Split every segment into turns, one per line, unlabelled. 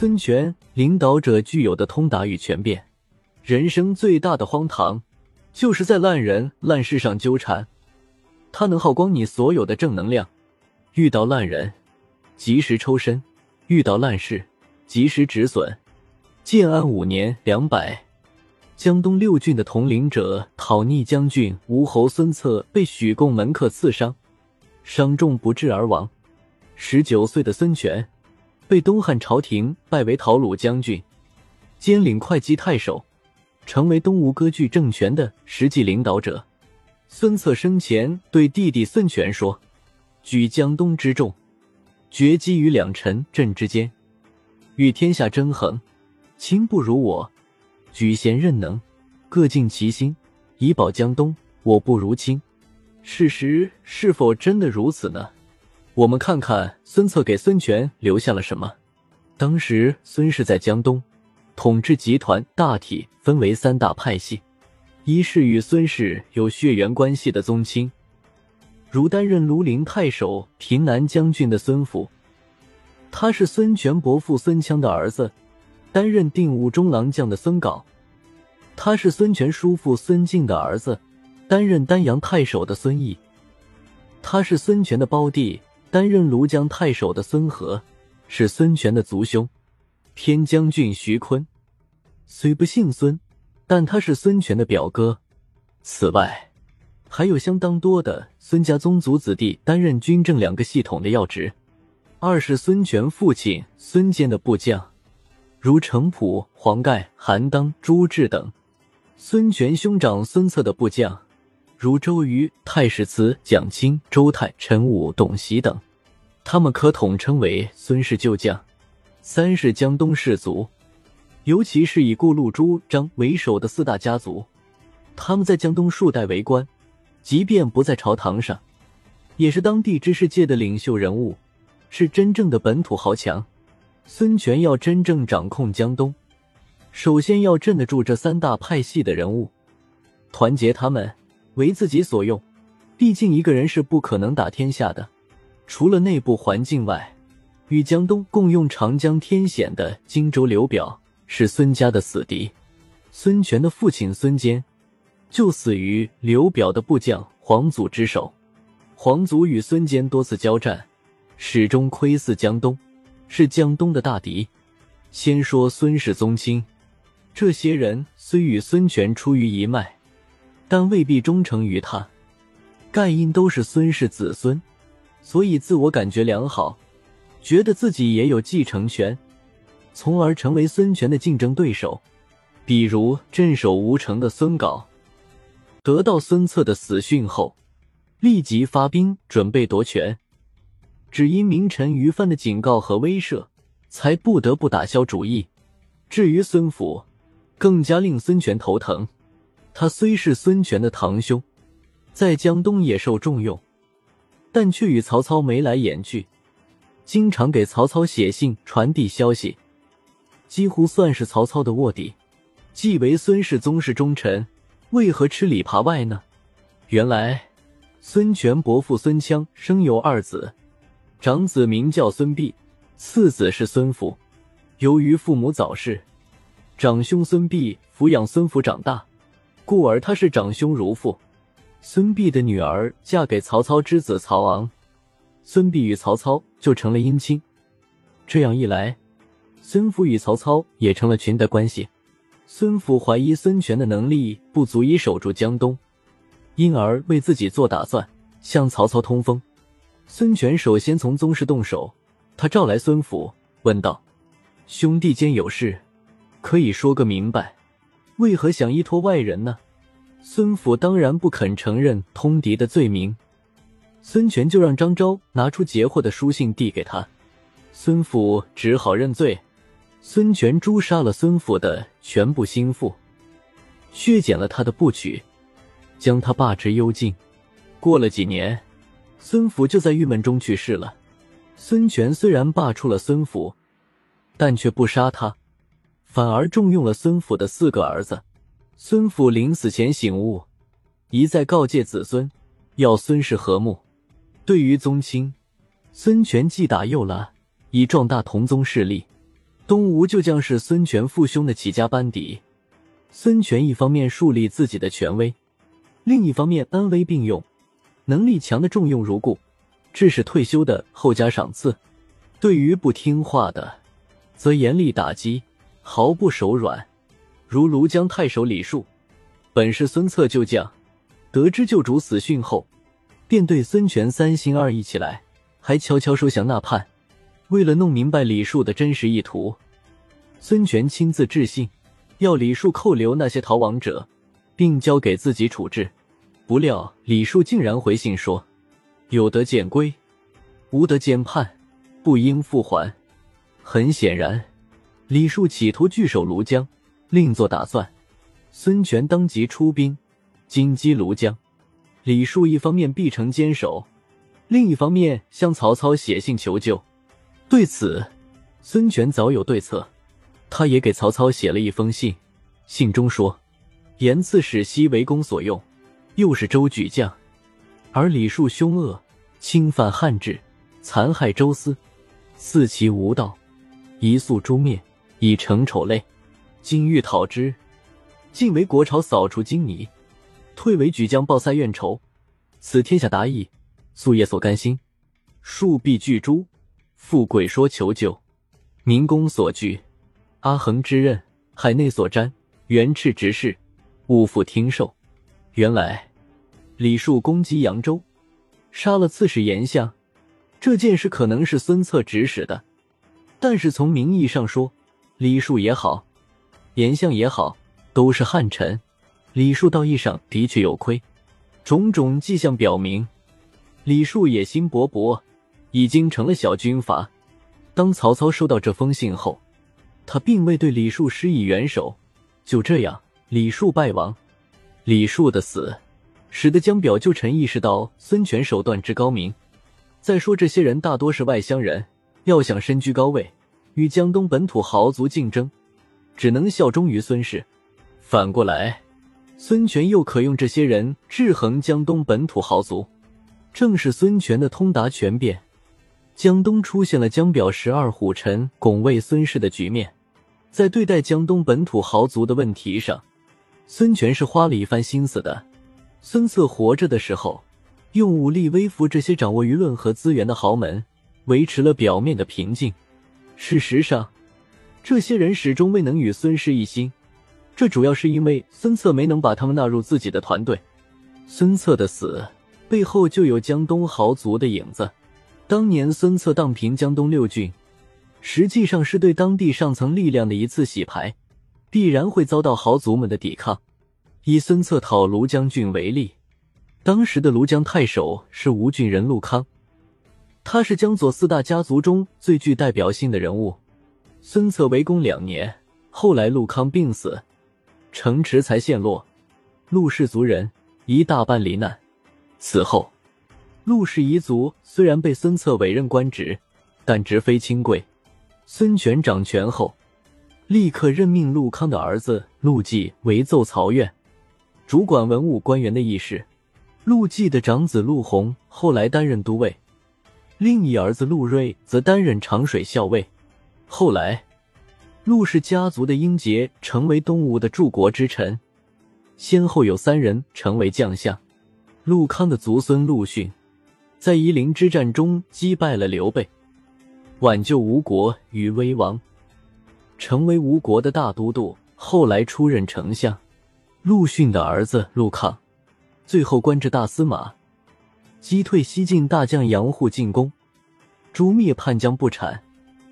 孙权领导者具有的通达与权变，人生最大的荒唐，就是在烂人烂事上纠缠。他能耗光你所有的正能量，遇到烂人，及时抽身；遇到烂事，及时止损。建安五年（两百），江东六郡的统领者讨逆将军吴侯孙策被许贡门客刺伤，伤重不治而亡。十九岁的孙权。被东汉朝廷拜为讨虏将军，兼领会稽太守，成为东吴割据政权的实际领导者。孙策生前对弟弟孙权说：“举江东之众，决击于两臣阵之间，与天下争衡。卿不如我，举贤任能，各尽其心，以保江东。我不如卿。事实是否真的如此呢？”我们看看孙策给孙权留下了什么。当时孙氏在江东统治集团，大体分为三大派系：一是与孙氏有血缘关系的宗亲，如担任庐陵太守、平南将军的孙府，他是孙权伯父孙羌的儿子；担任定武中郎将的孙杲，他是孙权叔父孙敬的儿子；担任丹阳太守的孙毅，他是孙权的胞弟。担任庐江太守的孙和，是孙权的族兄；偏将军徐坤，虽不姓孙，但他是孙权的表哥。此外，还有相当多的孙家宗族子弟担任军政两个系统的要职。二是孙权父亲孙坚的部将，如程普、黄盖、韩当、朱志等；孙权兄长孙策的部将。如周瑜、太史慈、蒋钦、周泰、陈武、董袭等，他们可统称为孙氏旧将。三是江东士族，尤其是以顾陆、朱张为首的四大家族，他们在江东数代为官，即便不在朝堂上，也是当地知识界的领袖人物，是真正的本土豪强。孙权要真正掌控江东，首先要镇得住这三大派系的人物，团结他们。为自己所用，毕竟一个人是不可能打天下的。除了内部环境外，与江东共用长江天险的荆州刘表是孙家的死敌。孙权的父亲孙坚就死于刘表的部将黄祖之手。黄祖与孙坚多次交战，始终窥伺江东，是江东的大敌。先说孙氏宗亲，这些人虽与孙权出于一脉。但未必忠诚于他，盖因都是孙氏子孙，所以自我感觉良好，觉得自己也有继承权，从而成为孙权的竞争对手。比如镇守吴城的孙杲，得到孙策的死讯后，立即发兵准备夺权，只因名臣于范的警告和威慑，才不得不打消主意。至于孙府，更加令孙权头疼。他虽是孙权的堂兄，在江东也受重用，但却与曹操眉来眼去，经常给曹操写信传递消息，几乎算是曹操的卧底。既为孙氏宗室忠臣，为何吃里扒外呢？原来，孙权伯父孙羌生有二子，长子名叫孙膑，次子是孙福。由于父母早逝，长兄孙膑抚养孙福长大。故而他是长兄如父。孙膑的女儿嫁给曹操之子曹昂，孙膑与曹操就成了姻亲。这样一来，孙府与曹操也成了裙带关系。孙府怀疑孙权的能力不足以守住江东，因而为自己做打算，向曹操通风。孙权首先从宗室动手，他召来孙府，问道：“兄弟间有事，可以说个明白。”为何想依托外人呢？孙府当然不肯承认通敌的罪名。孙权就让张昭拿出截获的书信递给他，孙府只好认罪。孙权诛杀了孙府的全部心腹，削减了他的部曲，将他罢之幽禁。过了几年，孙府就在郁闷中去世了。孙权虽然罢黜了孙府，但却不杀他。反而重用了孙府的四个儿子。孙府临死前醒悟，一再告诫子孙要孙氏和睦。对于宗亲，孙权既打又拉，以壮大同宗势力。东吴就将是孙权父兄的起家班底。孙权一方面树立自己的权威，另一方面恩威并用，能力强的重用如故，致使退休的后加赏赐；对于不听话的，则严厉打击，毫不手软。如庐江太守李树，本是孙策旧将，得知旧主死讯后，便对孙权三心二意起来，还悄悄收降纳叛。为了弄明白李树的真实意图，孙权亲自致信。要李树扣留那些逃亡者，并交给自己处置。不料李树竟然回信说：“有得见归，无得见叛，不应复还。”很显然，李树企图据守庐江，另作打算。孙权当即出兵进击庐江。李树一方面必城坚守，另一方面向曹操写信求救。对此，孙权早有对策。他也给曹操写了一封信，信中说：“严刺史西为公所用，又是周举将，而李树凶恶，侵犯汉制，残害周司，肆其无道，一速诛灭，以成丑类。今欲讨之，进为国朝扫除荆泥，退为举将报塞怨仇，此天下达意，素夜所甘心。树必拒诛，富贵说求救，民公所惧。”阿衡之刃，海内所瞻，元赤执事，勿复听受。原来李树攻击扬州，杀了刺史严相，这件事可能是孙策指使的。但是从名义上说，李树也好，颜相也好，都是汉臣。李树道义上的确有亏，种种迹象表明，李树野心勃勃，已经成了小军阀。当曹操收到这封信后，他并未对李树施以援手，就这样，李树败亡。李树的死，使得江表旧臣意识到孙权手段之高明。再说，这些人大多是外乡人，要想身居高位，与江东本土豪族竞争，只能效忠于孙氏。反过来，孙权又可用这些人制衡江东本土豪族。正是孙权的通达权变，江东出现了江表十二虎臣拱卫孙氏的局面。在对待江东本土豪族的问题上，孙权是花了一番心思的。孙策活着的时候，用武力威服这些掌握舆论和资源的豪门，维持了表面的平静。事实上，这些人始终未能与孙氏一心，这主要是因为孙策没能把他们纳入自己的团队。孙策的死背后就有江东豪族的影子。当年孙策荡平江东六郡。实际上是对当地上层力量的一次洗牌，必然会遭到豪族们的抵抗。以孙策讨庐江郡为例，当时的庐江太守是吴郡人陆康，他是江左四大家族中最具代表性的人物。孙策围攻两年，后来陆康病死，城池才陷落，陆氏族人一大半罹难。此后，陆氏彝族虽然被孙策委任官职，但职非亲贵。孙权掌权后，立刻任命陆康的儿子陆绩为奏曹院，主管文武官员的议事。陆绩的长子陆宏后来担任都尉，另一儿子陆睿则担任长水校尉。后来，陆氏家族的英杰成为东吴的柱国之臣，先后有三人成为将相。陆康的族孙陆逊，在夷陵之战中击败了刘备。挽救吴国于危亡，成为吴国的大都督，后来出任丞相。陆逊的儿子陆抗，最后官至大司马，击退西晋大将杨户进攻，诛灭叛将不产，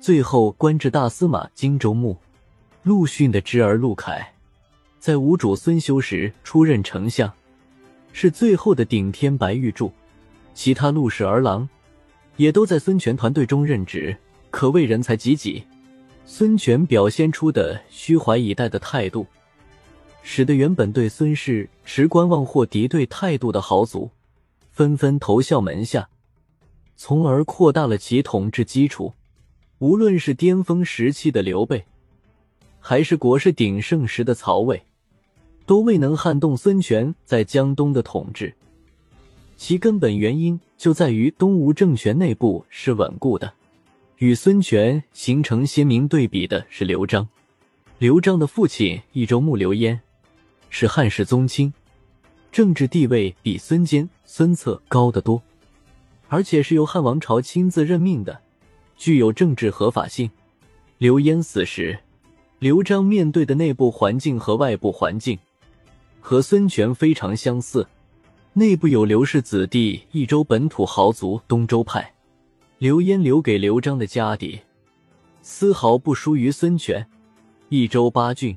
最后官至大司马荆州牧。陆逊的侄儿陆凯，在吴主孙休时出任丞相，是最后的顶天白玉柱。其他陆氏儿郎。也都在孙权团队中任职，可谓人才济济。孙权表现出的虚怀以待的态度，使得原本对孙氏持观望或敌对态度的豪族，纷纷投效门下，从而扩大了其统治基础。无论是巅峰时期的刘备，还是国势鼎盛时的曹魏，都未能撼动孙权在江东的统治。其根本原因就在于东吴政权内部是稳固的，与孙权形成鲜明对比的是刘璋。刘璋的父亲益州牧刘焉是汉室宗亲，政治地位比孙坚、孙策高得多，而且是由汉王朝亲自任命的，具有政治合法性。刘焉死时，刘璋面对的内部环境和外部环境和孙权非常相似。内部有刘氏子弟、益州本土豪族、东周派。刘焉留给刘璋的家底，丝毫不输于孙权。益州八郡，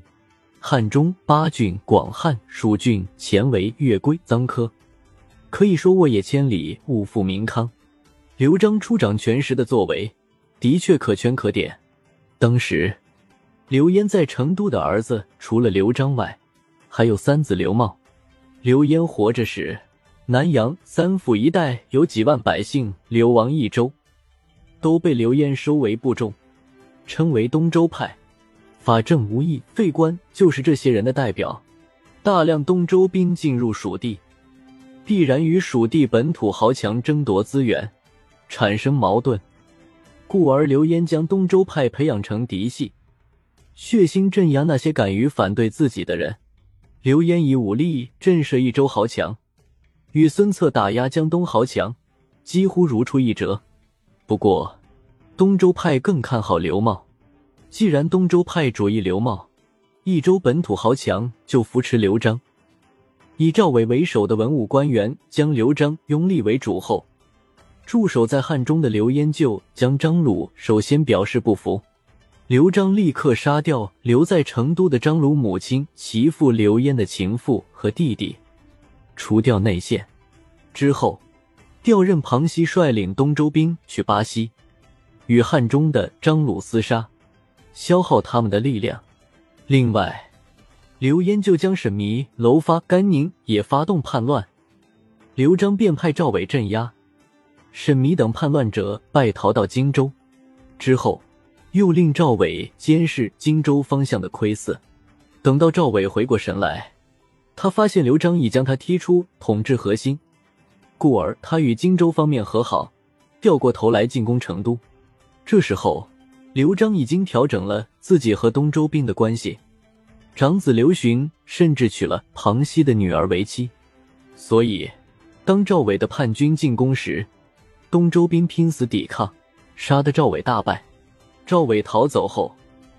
汉中八郡，广汉、蜀郡、前为、越归、臧科，可以说沃野千里，物阜民康。刘璋初掌权时的作为，的确可圈可点。当时，刘焉在成都的儿子，除了刘璋外，还有三子刘茂。刘焉活着时，南阳三府一带有几万百姓流亡益州，都被刘焉收为部众，称为东周派。法正、无义、费官就是这些人的代表。大量东周兵进入蜀地，必然与蜀地本土豪强争夺资源，产生矛盾。故而刘焉将东周派培养成嫡系，血腥镇压那些敢于反对自己的人。刘焉以武力震慑益州豪强。与孙策打压江东豪强，几乎如出一辙。不过，东周派更看好刘茂。既然东周派主义刘茂，益州本土豪强就扶持刘璋。以赵伟为首的文武官员将刘璋拥立为主后，驻守在汉中的刘焉就将张鲁首先表示不服。刘璋立刻杀掉留在成都的张鲁母亲、其父刘焉的情妇和弟弟。除掉内线之后，调任庞熙率领东周兵去巴西，与汉中的张鲁厮杀，消耗他们的力量。另外，刘焉就将沈弥、楼发、甘宁也发动叛乱，刘璋便派赵伟镇压，沈弥等叛乱者败逃到荆州。之后，又令赵伟监视荆州方向的窥伺。等到赵伟回过神来。他发现刘璋已将他踢出统治核心，故而他与荆州方面和好，掉过头来进攻成都。这时候，刘璋已经调整了自己和东周兵的关系，长子刘询甚至娶了庞熙的女儿为妻。所以，当赵伟的叛军进攻时，东周兵拼死抵抗，杀得赵伟大败。赵伟逃走后，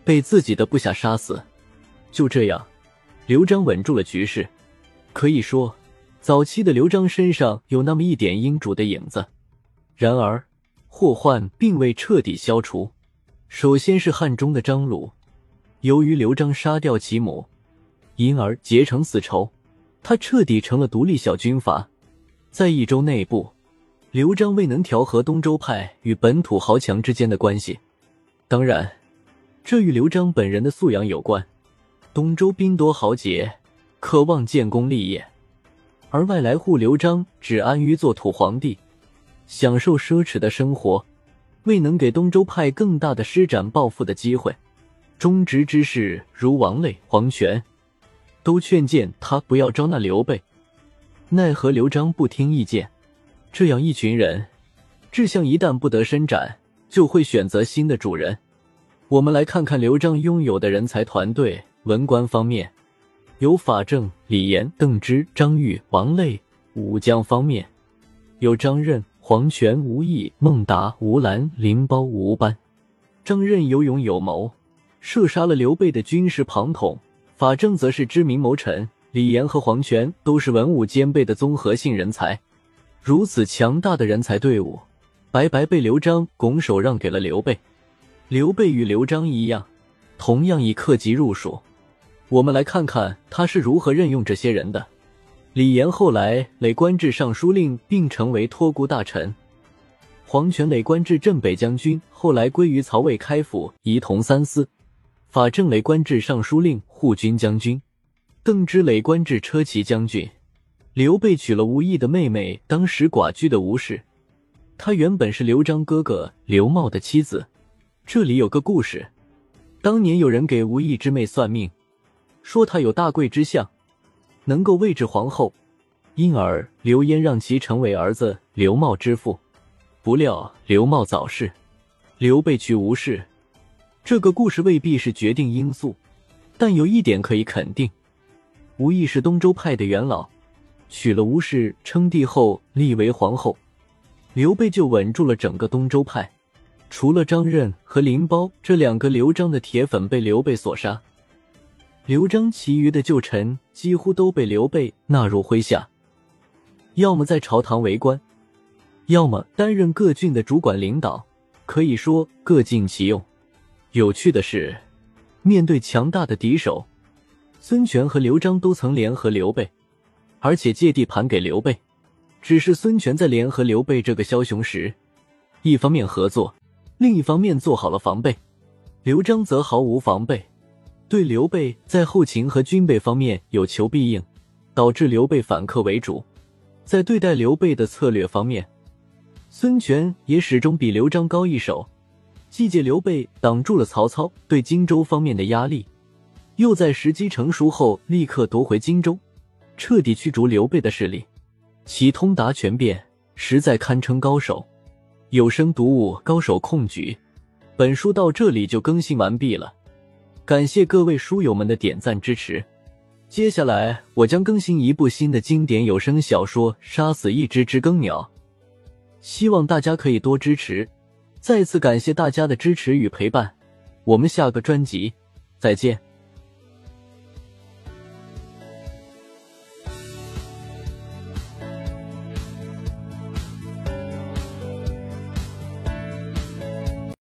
被自己的部下杀死。就这样。刘璋稳住了局势，可以说，早期的刘璋身上有那么一点英主的影子。然而，祸患并未彻底消除。首先是汉中的张鲁，由于刘璋杀掉其母，因而结成死仇，他彻底成了独立小军阀。在益州内部，刘璋未能调和东周派与本土豪强之间的关系。当然，这与刘璋本人的素养有关。东周兵多豪杰，渴望建功立业，而外来户刘璋只安于做土皇帝，享受奢侈的生活，未能给东周派更大的施展抱负的机会。忠直之士如王累、黄权，都劝谏他不要招纳刘备，奈何刘璋不听意见。这样一群人，志向一旦不得伸展，就会选择新的主人。我们来看看刘璋拥有的人才团队。文官方面，有法正、李严、邓芝、张玉、王累；武将方面，有张任、黄权、吴懿、孟达、吴兰、林褒、吴班。张任有勇有谋，射杀了刘备的军师庞统；法正则是知名谋臣，李严和黄权都是文武兼备的综合性人才。如此强大的人才队伍，白白被刘璋拱手让给了刘备。刘备与刘璋一样，同样以克己入蜀。我们来看看他是如何任用这些人的。李严后来累官至尚书令，并成为托孤大臣；黄权累官至镇北将军，后来归于曹魏开府，仪同三司；法正累官至尚书令、护军将军；邓芝累官至车骑将军。刘备娶了吴懿的妹妹，当时寡居的吴氏，她原本是刘璋哥哥刘茂的妻子。这里有个故事：当年有人给吴懿之妹算命。说他有大贵之相，能够位置皇后，因而刘焉让其成为儿子刘茂之父。不料刘茂早逝，刘备娶吴氏，这个故事未必是决定因素，但有一点可以肯定：吴意是东周派的元老，娶了吴氏称帝后立为皇后，刘备就稳住了整个东周派。除了张任和林褒这两个刘璋的铁粉被刘备所杀，刘璋其余的旧臣几乎都被刘备纳入麾下，要么在朝堂为官，要么担任各郡的主管领导，可以说各尽其用。有趣的是，面对强大的敌手，孙权和刘璋都曾联合刘备，而且借地盘给刘备。只是孙权在联合刘备这个枭雄时，一方面合作。另一方面做好了防备，刘璋则毫无防备，对刘备在后勤和军备方面有求必应，导致刘备反客为主。在对待刘备的策略方面，孙权也始终比刘璋高一手，既借刘备挡住了曹操对荆州方面的压力，又在时机成熟后立刻夺回荆州，彻底驱逐刘备的势力，其通达权变，实在堪称高手。有声读物高手控局，本书到这里就更新完毕了，感谢各位书友们的点赞支持。接下来我将更新一部新的经典有声小说《杀死一只知更鸟》，希望大家可以多支持。再次感谢大家的支持与陪伴，我们下个专辑再见。